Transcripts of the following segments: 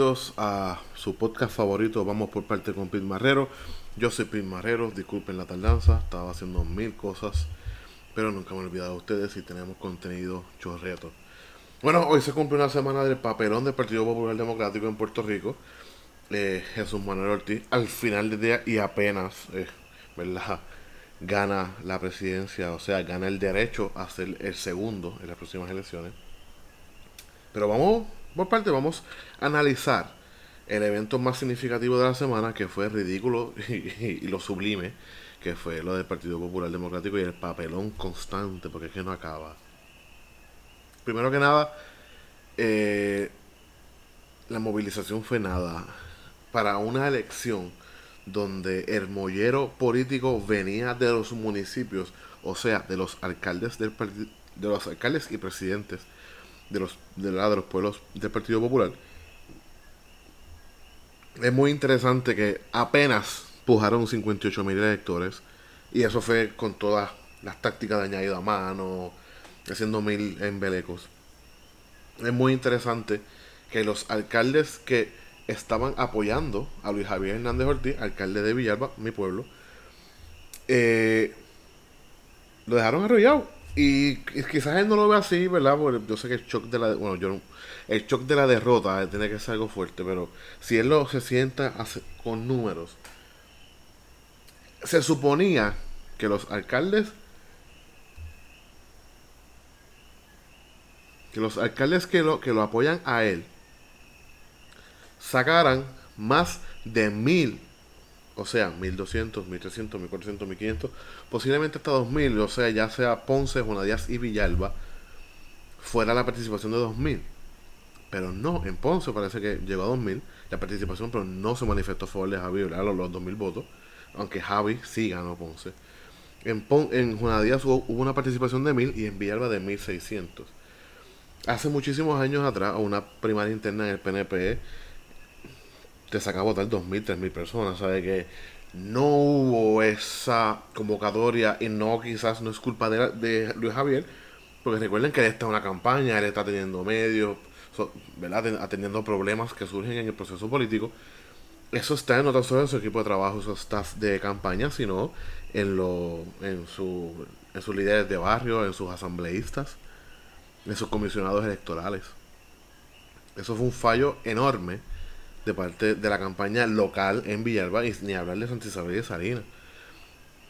A su podcast favorito, vamos por parte con Pete Marrero. Yo soy Pete Marrero, disculpen la tardanza, estaba haciendo mil cosas, pero nunca me he olvidado de ustedes y tenemos contenido chorreto. Bueno, hoy se cumple una semana del papelón del Partido Popular Democrático en Puerto Rico. Eh, Jesús Manuel Ortiz, al final del día y apenas, eh, ¿verdad? Gana la presidencia, o sea, gana el derecho a ser el segundo en las próximas elecciones. Pero vamos, por parte, vamos a analizar el evento más significativo de la semana, que fue ridículo y, lo sublime, que fue lo del Partido Popular Democrático y el papelón constante, porque es que no acaba. Primero que nada, eh, la movilización fue nada. Para una elección donde el mollero político venía de los municipios, o sea, de los alcaldes del de los alcaldes y presidentes de los de, de los pueblos del Partido Popular. Es muy interesante que apenas pujaron 58 mil electores y eso fue con todas las tácticas de añadido a mano, haciendo mil embelecos. Es muy interesante que los alcaldes que estaban apoyando a Luis Javier Hernández Ortiz, alcalde de Villalba, mi pueblo, eh, lo dejaron arrollado. Y, quizás él no lo ve así, ¿verdad? Porque yo sé que el shock de la bueno, yo el shock de la derrota tiene que ser algo fuerte, pero si él lo se sienta con números, se suponía que los alcaldes que los alcaldes que lo, que lo apoyan a él sacaran más de mil, o sea, 1200, 1300, 1400, 1500, posiblemente hasta 2000, o sea, ya sea Ponce, Juana Díaz y Villalba, fuera la participación de 2000. Pero no, en Ponce parece que llegó a 2000 la participación, pero no se manifestó a favor de Javi los, los 2000 votos, aunque Javi sí ganó Ponce. En, Pon, en hubo, hubo, una participación de 1000 y en Villalba de 1600 hace muchísimos años atrás, a una primaria interna en el PNP, te sacaba votar 2.000, 3.000 personas. ¿Sabe que no hubo esa convocatoria y no quizás no es culpa de, de Luis Javier? Porque recuerden que él está en una campaña, él está teniendo medios, ¿verdad? atendiendo problemas que surgen en el proceso político. Eso está no tan solo en su equipo de trabajo, su staff de campaña, sino en, lo, en, su, en sus líderes de barrio, en sus asambleístas de sus comisionados electorales. Eso fue un fallo enorme de parte de la campaña local en Villalba y ni hablar de Santa Isabel y Salinas.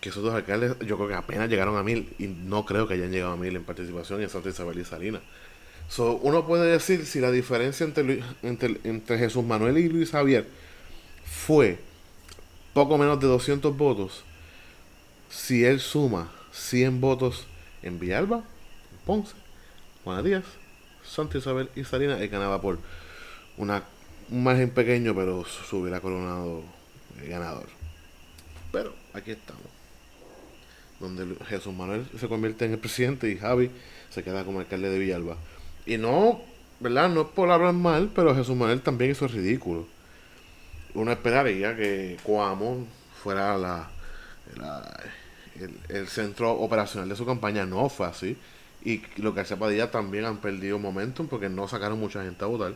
Que esos dos alcaldes yo creo que apenas llegaron a mil y no creo que hayan llegado a mil en participación en Santa Isabel y Salinas. So, uno puede decir si la diferencia entre, entre, entre Jesús Manuel y Luis Javier fue poco menos de 200 votos, si él suma 100 votos en Villalba, Ponce, Juana Díaz, Santa Isabel y Salinas, él ganaba por una, un margen pequeño, pero se hubiera coronado ganador. Pero aquí estamos. Donde Jesús Manuel se convierte en el presidente y Javi se queda como alcalde de Villalba. Y no, ¿verdad? No es por hablar mal, pero Jesús Manuel también hizo ridículo. Uno esperaría que Cuamo fuera la, el, centro operacional de su campaña. No fue así. Y los García Padilla también han perdido momentum porque no sacaron mucha gente a votar.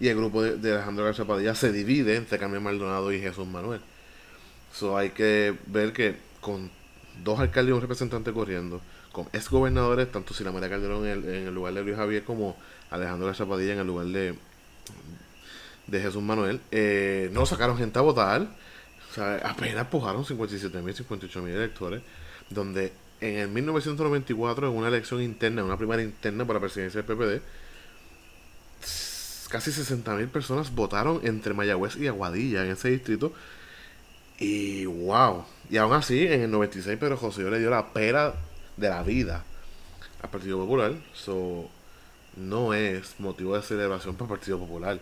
Y el grupo de, Alejandro García Padilla se divide entre Carmen Maldonado y Jesús Manuel. So hay que ver que con dos alcaldes y un representante corriendo, con ex gobernadores, tanto Sila María Calderón en el, lugar de Luis Javier como Alejandro García Padilla en el lugar de, de Jesús Manuel, eh, no sacaron gente a votar. O sea, apenas pujaron 57 mil, 58 mil electores, donde en el 1994, en una elección interna, en una primaria interna para la presidencia del PPD, casi 60.000 personas votaron entre Mayagüez y Aguadilla en ese distrito. Y wow. Y aún así, en el 96, Pedro José le dio la pera de la vida al Partido Popular. So, no es motivo de celebración para el Partido Popular.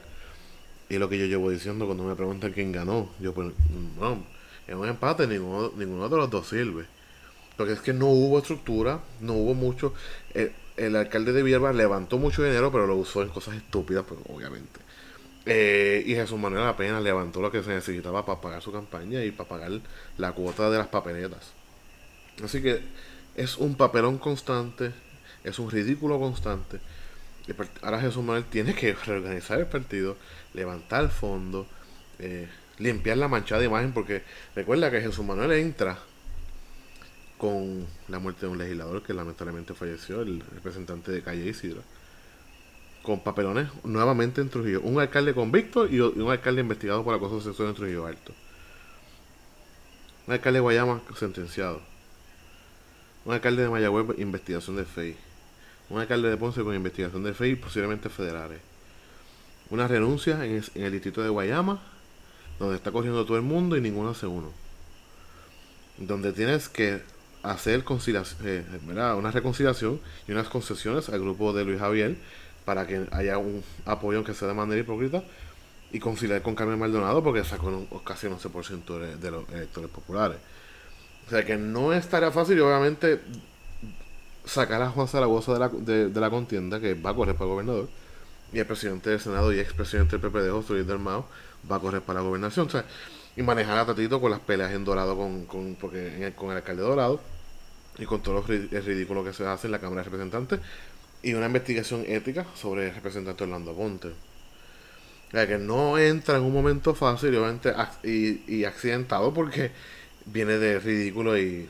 Y lo que yo llevo diciendo cuando me preguntan quién ganó, yo pues, no, en un empate ninguno, ninguno de los dos sirve. Porque es que no hubo estructura, no hubo mucho. El, alcalde de Villalba levantó mucho dinero, pero lo usó en cosas estúpidas, pues, obviamente. Eh, y Jesús Manuel apenas levantó lo que se necesitaba para pagar su campaña y para pagar la cuota de las papeletas. Así que es un papelón constante, es un ridículo constante. ahora Jesús Manuel tiene que reorganizar el partido, levantar el fondo, eh, limpiar la manchada imagen, porque recuerda que Jesús Manuel entra con la muerte de un legislador que lamentablemente falleció, el representante de Calle Isidro con papelones nuevamente en Trujillo. Un alcalde convicto y un alcalde investigado por acoso sexual en Trujillo Alto. Un alcalde de Guayama sentenciado. Un alcalde de Mayagüez, investigación de FEI. Un alcalde de Ponce con investigación de FEI, posiblemente federales. Una renuncia en el, distrito de Guayama, donde está corriendo todo el mundo y ninguno hace uno. Donde tienes que hacer eh, una reconciliación y unas concesiones al grupo de Luis Javier para que haya un apoyo que sea de manera hipócrita y conciliar con Carmen Maldonado porque sacó casi un 11% de, de los electores populares. O sea que no estaría fácil y obviamente sacar a Juan Zaragoza de la, de, la contienda que va a correr para gobernador y el presidente del Senado y expresidente del PPD, José Luis Mao, va a correr para la gobernación. O sea, y manejar a Tatito con las peleas en Dorado con, con, porque con el alcalde Dorado y con todo el ridículo que se hace en la Cámara de Representantes y una investigación ética sobre el representante Orlando Ponte. O sea, que no entra en un momento fácil y, y accidentado porque viene de ridículo y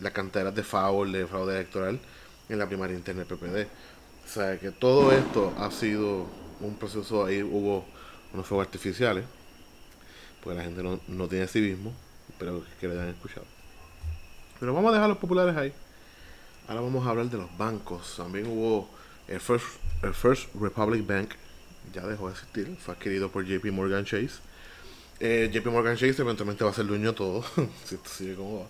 las canteras de favor, de fraude electoral en la primaria interna del PPD. O sea, que todo esto ha sido un proceso, ahí hubo unos fuegos artificiales, porque la gente no, no tiene civismo, pero que le hayan escuchado. Pero vamos a dejar los populares ahí. Ahora vamos a hablar de los bancos. También hubo el First, el First Republic Bank, ya dejó de existir, fue adquirido por JP Morgan Chase. Eh, JP Morgan Chase eventualmente va a ser dueño de todo, si esto sigue como va.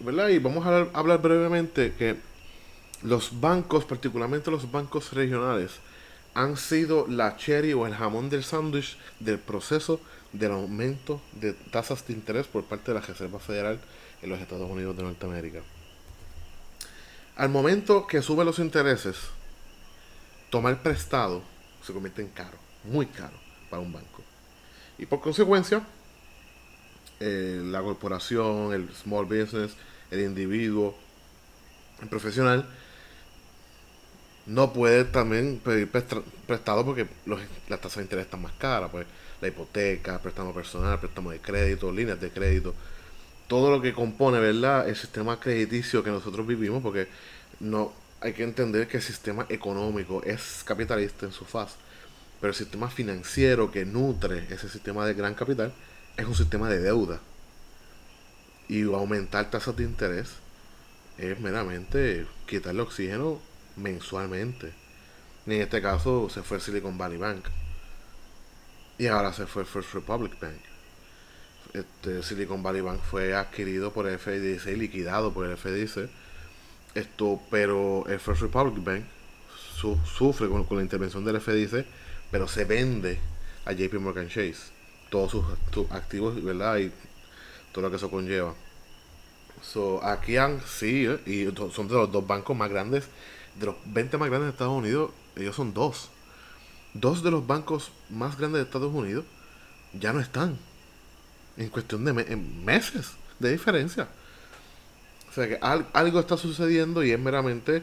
¿Verdad? Y vamos a hablar, brevemente que los bancos, particularmente los bancos regionales, han sido la cherry o el jamón del sándwich del proceso del aumento de tasas de interés por parte de la Reserva Federal en los Estados Unidos de Norteamérica. Al momento que suben los intereses, tomar prestado se convierte en caro, muy caro para un banco. Y por consecuencia, eh, la corporación, el small business, el individuo, el profesional, no puede también pedir prestado porque las tasas de interés están más caras, pues la hipoteca, préstamo personal, préstamo de crédito, líneas de crédito, todo lo que compone, ¿verdad? El sistema crediticio que nosotros vivimos, porque no hay que entender que el sistema económico es capitalista en su faz, pero el sistema financiero que nutre ese sistema de gran capital es un sistema de deuda. Y aumentar tasas de interés es meramente quitarle oxígeno mensualmente. En este caso se fue Silicon Valley Bank. Y ahora se fue First Republic Bank este, Silicon Valley Bank fue adquirido por el FDIC y liquidado por el FDIC. Esto, pero el First Republic Bank sufre con, la intervención del FDIC, pero se vende a JP Morgan Chase. Todos sus, activos, ¿verdad? Y todo lo que eso conlleva. So, aquí han, sí, eh, y son de los dos bancos más grandes, de los 20 más grandes de Estados Unidos, ellos son dos. Dos de los bancos más grandes de Estados Unidos ya no están en cuestión de meses de diferencia. O sea que algo está sucediendo y es meramente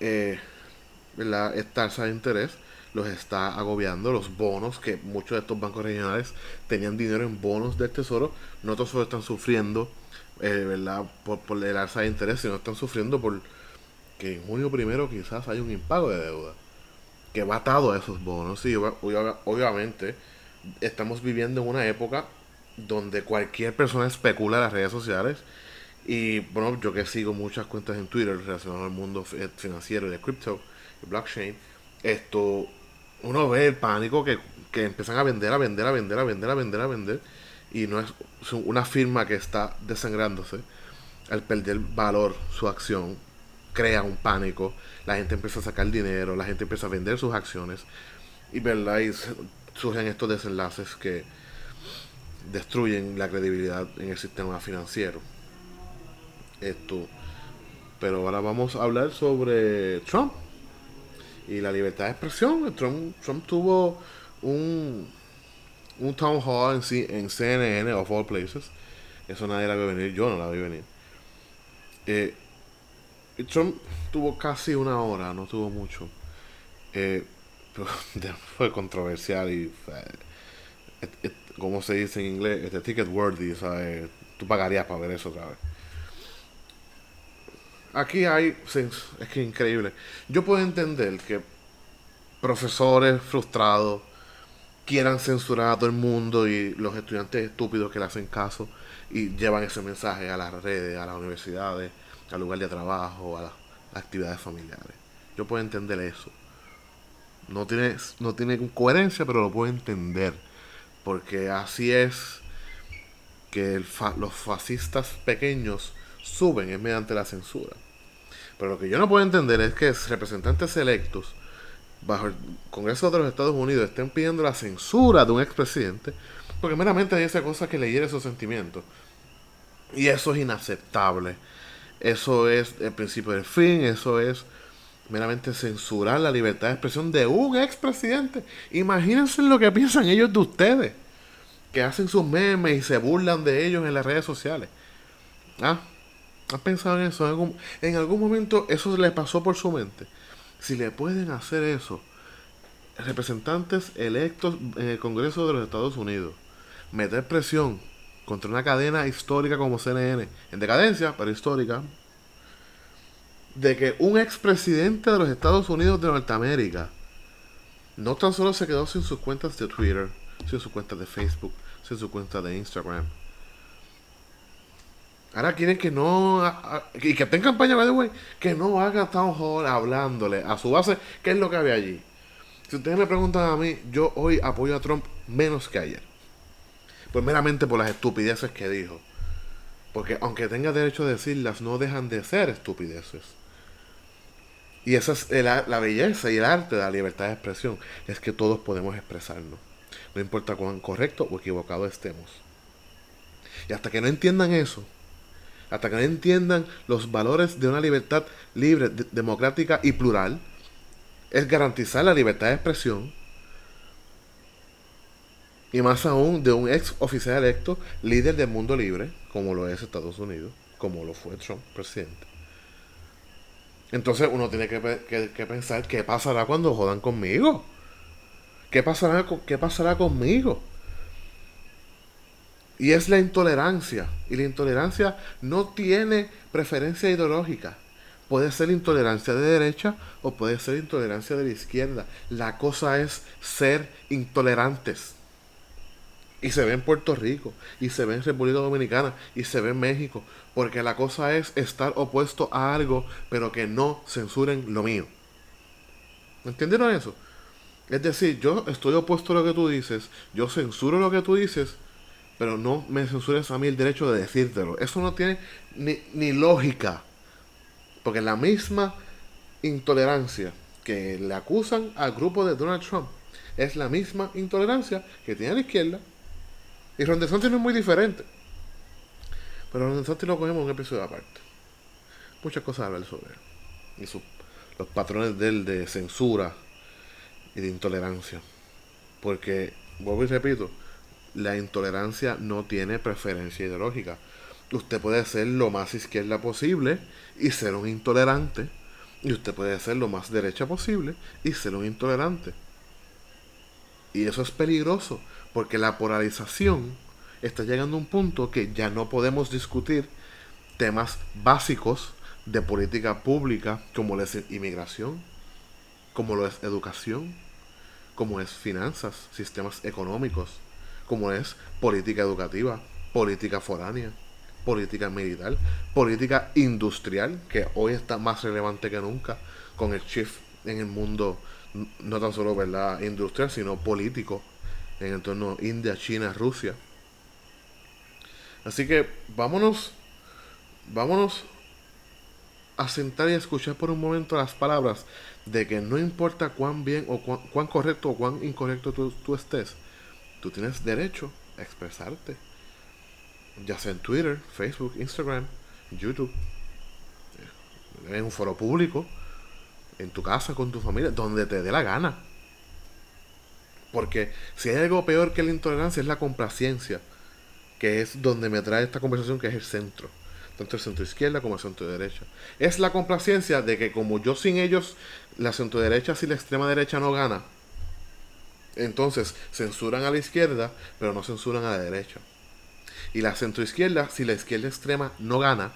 eh, la tasa de interés los está agobiando, los bonos, que muchos de estos bancos regionales tenían dinero en bonos del tesoro, no todos están sufriendo eh, ¿verdad? Por, por el alza de interés, sino están sufriendo por en junio primero quizás hay un impago de deuda que va atado a esos bonos. Y obviamente estamos viviendo en una época donde cualquier persona especula en las redes sociales. Y bueno, yo que sigo muchas cuentas en Twitter relacionadas al mundo financiero y de cripto y blockchain, esto, uno ve el pánico que, que empiezan a vender, a vender, a vender, a vender, a vender, a vender. Y no es una firma que está desangrándose al perder valor su acción, crea un pánico, la gente empieza a sacar dinero, la gente empieza a vender sus acciones y, ¿verdad? y surgen estos desenlaces que, destruyen la credibilidad en el sistema financiero. Esto. Pero ahora vamos a hablar sobre Trump y la libertad de expresión. Trump, Trump tuvo un, un town hall en, en CNN, of all places. Eso nadie la ve venir, yo no la vi venir. Eh, Trump tuvo casi una hora, no tuvo mucho, eh, fue controversial y como se dice en inglés, este ticket worthy, ¿sabes? Tú pagarías para ver eso otra vez. Aquí hay, es que increíble. Yo puedo entender que profesores frustrados quieran censurar a todo el mundo y los estudiantes estúpidos que le hacen caso y llevan ese mensaje a las redes, a las universidades, al lugar de trabajo, a las actividades familiares. Yo puedo entender eso. No tiene, no tiene coherencia, pero lo puedo entender. Porque así es que los fascistas pequeños suben es mediante la censura. Pero lo que yo no puedo entender es que representantes electos bajo el Congreso de los Estados Unidos estén pidiendo la censura de un expresidente porque meramente dice cosas que le hiere sus sentimientos. Y eso es inaceptable. Eso es el principio del fin, eso es meramente censurar la libertad de expresión de un expresidente. Imagínense lo que piensan ellos de ustedes, que hacen sus memes y se burlan de ellos en las redes sociales. ¿Ah? ¿Has pensado en eso? ¿En algún, momento eso le pasó por su mente? Si le pueden hacer eso, representantes electos en el Congreso de los Estados Unidos, meter presión contra una cadena histórica como CNN, en decadencia, pero histórica, de que un expresidente de los Estados Unidos de Norteamérica no tan solo se quedó sin sus cuentas de Twitter, sin sus cuentas de Facebook, sin su cuenta de Instagram. Ahora quieren que no. y que esté en campaña, by the que no haga town hall hablándole a su base qué es lo que había allí. Si ustedes me preguntan a mí, yo hoy apoyo a Trump menos que ayer. Pues meramente por las estupideces que dijo. Porque aunque tenga derecho a decirlas, no dejan de ser estupideces. Y esa es la belleza y el arte de la libertad de expresión. Es que todos podemos expresarnos. No importa cuán correcto o equivocado estemos. Y hasta que no entiendan eso, hasta que no entiendan los valores de una libertad libre, democrática y plural, es garantizar la libertad de expresión y más aún de un ex oficial electo, líder del mundo libre, como lo es Estados Unidos, como lo fue Trump, presidente. Entonces uno tiene que, pensar qué pasará cuando jodan conmigo. ¿Qué pasará, ¿Qué pasará conmigo? Y es la intolerancia. Y la intolerancia no tiene preferencia ideológica. Puede ser intolerancia de derecha o puede ser intolerancia de la izquierda. La cosa es ser intolerantes. Y se ve en Puerto Rico, y se ve en República Dominicana, y se ve en México. Porque la cosa es estar opuesto a algo, pero que no censuren lo mío. ¿Entendieron eso? Es decir, yo estoy opuesto a lo que tú dices, yo censuro lo que tú dices, pero no me censures a mí el derecho de decírtelo. Eso no tiene ni, ni lógica. Porque la misma intolerancia que le acusan al grupo de Donald Trump es la misma intolerancia que tiene la izquierda. Y Ron DeSantis no es muy diferente. Pero Ron DeSantis lo cogemos en un episodio aparte. Muchas cosas a hablar sobre él. Y los patrones de él de censura y de intolerancia. Porque, vuelvo y repito, la intolerancia no tiene preferencia ideológica. Usted puede ser lo más izquierda posible y ser un intolerante. Y usted puede ser lo más derecha posible y ser un intolerante. Y eso es peligroso, porque la polarización está llegando a un punto que ya no podemos discutir temas básicos de política pública como es inmigración, como lo es educación, como es finanzas, sistemas económicos, como es política educativa, política foránea, política militar, política industrial, que hoy está más relevante que nunca con el shift en el mundo, no tan solo ¿verdad? industrial, sino político, en el entorno India, China, Rusia. Así que vámonos, vámonos a sentar y a escuchar por un momento las palabras de que no importa cuán bien o cuán, correcto o cuán incorrecto tú estés, tú tienes derecho a expresarte. Ya sea en Twitter, Facebook, Instagram, YouTube, en un foro público, en tu casa, con tu familia, donde te dé la gana. Porque si hay algo peor que la intolerancia es la complacencia, que es donde me trae esta conversación, que es el centro. tanto el centro izquierda como el centro derecha. Es la complacencia de que como yo sin ellos, la centro derecha si la extrema derecha no gana, entonces censuran a la izquierda, pero no censuran a la derecha. Y la centro izquierda, si la izquierda extrema no gana,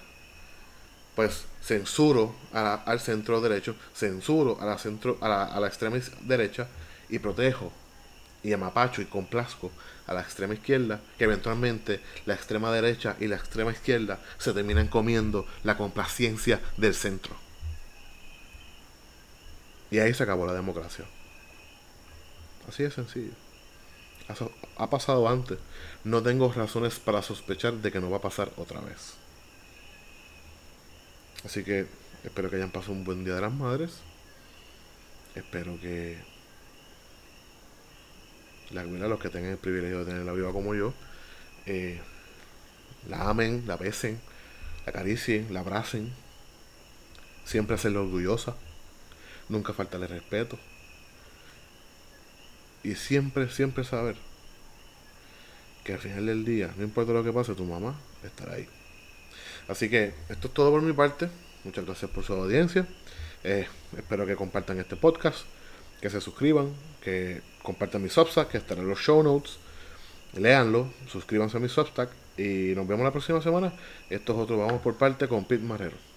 pues censuro al centro derecho, censuro a la, centro, a la extrema derecha y protejo y amapacho y complazco a la extrema izquierda, que eventualmente la extrema derecha y la extrema izquierda se terminan comiendo la complacencia del centro. Y ahí se acabó la democracia. Así de sencillo. Ha pasado antes. No tengo razones para sospechar de que no va a pasar otra vez. Así que espero que hayan pasado un buen día de las madres. Espero que la, los que tengan el privilegio de tenerla viva como yo, eh, la amen, la besen, la acaricien, la abracen. Siempre hacerla orgullosa. Nunca faltarle respeto. Y siempre, siempre saber que al final del día, no importa lo que pase, tu mamá estará ahí. Así que esto es todo por mi parte. Muchas gracias por su audiencia. Eh, espero que compartan este podcast, que se suscriban, que compartan mi Substack, que estará en los show notes. Léanlo, suscríbanse a mi Substack y nos vemos la próxima semana. Esto es otro Vamos por parte con Pete Marrero.